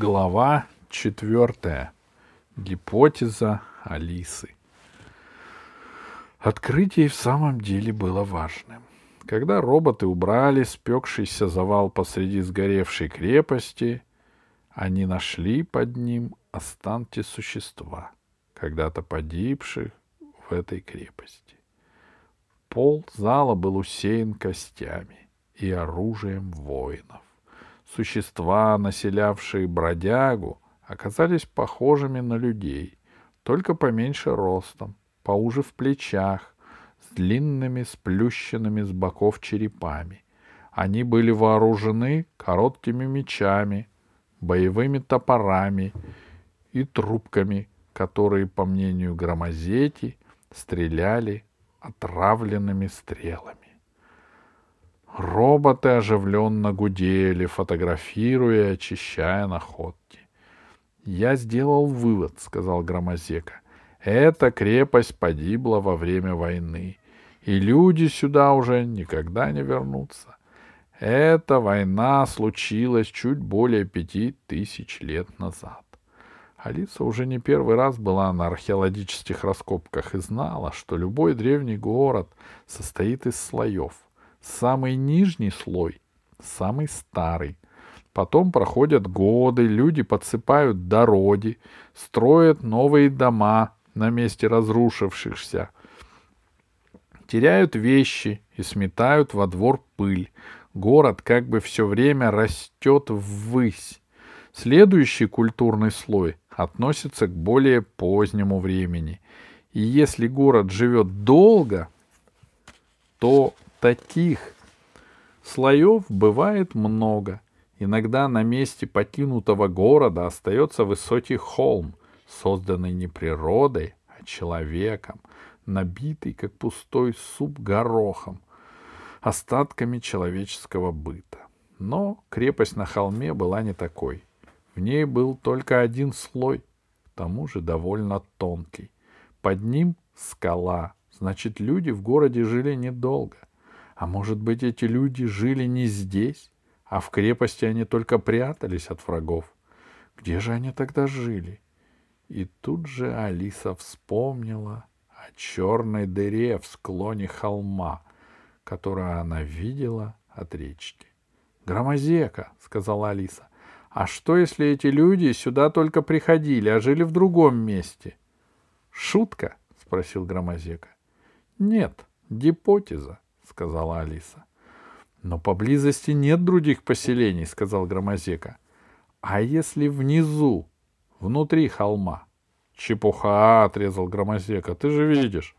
Глава четвертая. Гипотеза Алисы. Открытие в самом деле было важным. Когда роботы убрали спекшийся завал посреди сгоревшей крепости, они нашли под ним останки существа, когда-то погибших в этой крепости. Пол зала был усеян костями и оружием воинов. Существа, населявшие бродягу, оказались похожими на людей, только поменьше ростом, поуже в плечах, с длинными сплющенными с боков черепами. Они были вооружены короткими мечами, боевыми топорами и трубками, которые, по мнению Громозети, стреляли отравленными стрелами. Роботы оживленно гудели, фотографируя и очищая находки. «Я сделал вывод», — сказал Громозека. «Эта крепость погибла во время войны, и люди сюда уже никогда не вернутся. Эта война случилась чуть более пяти тысяч лет назад. Алиса уже не первый раз была на археологических раскопках и знала, что любой древний город состоит из слоев — Самый нижний слой — самый старый. Потом проходят годы, люди подсыпают дороги, строят новые дома на месте разрушившихся, теряют вещи и сметают во двор пыль. Город как бы все время растет ввысь. Следующий культурный слой относится к более позднему времени. И если город живет долго, то Таких слоев бывает много. Иногда на месте покинутого города остается высокий холм, созданный не природой, а человеком, набитый, как пустой суп, горохом, остатками человеческого быта. Но крепость на холме была не такой. В ней был только один слой, к тому же довольно тонкий. Под ним скала, значит, люди в городе жили недолго — а может быть, эти люди жили не здесь, а в крепости они только прятались от врагов? Где же они тогда жили? И тут же Алиса вспомнила о черной дыре в склоне холма, которую она видела от речки. «Громозека», — сказала Алиса, — «а что, если эти люди сюда только приходили, а жили в другом месте?» «Шутка?» — спросил Громозека. «Нет, гипотеза сказала Алиса. Но поблизости нет других поселений, сказал Громозека. А если внизу, внутри холма? Чепуха, отрезал Громозека, ты же видишь.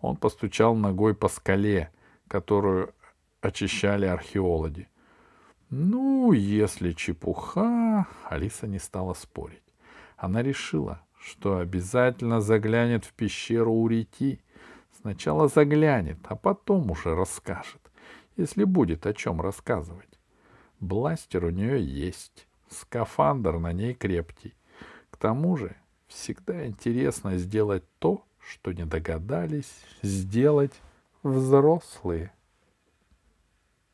Он постучал ногой по скале, которую очищали археологи. Ну, если чепуха, Алиса не стала спорить. Она решила, что обязательно заглянет в пещеру у реки Сначала заглянет, а потом уже расскажет, если будет о чем рассказывать. Бластер у нее есть, скафандр на ней крепкий. К тому же всегда интересно сделать то, что не догадались сделать взрослые.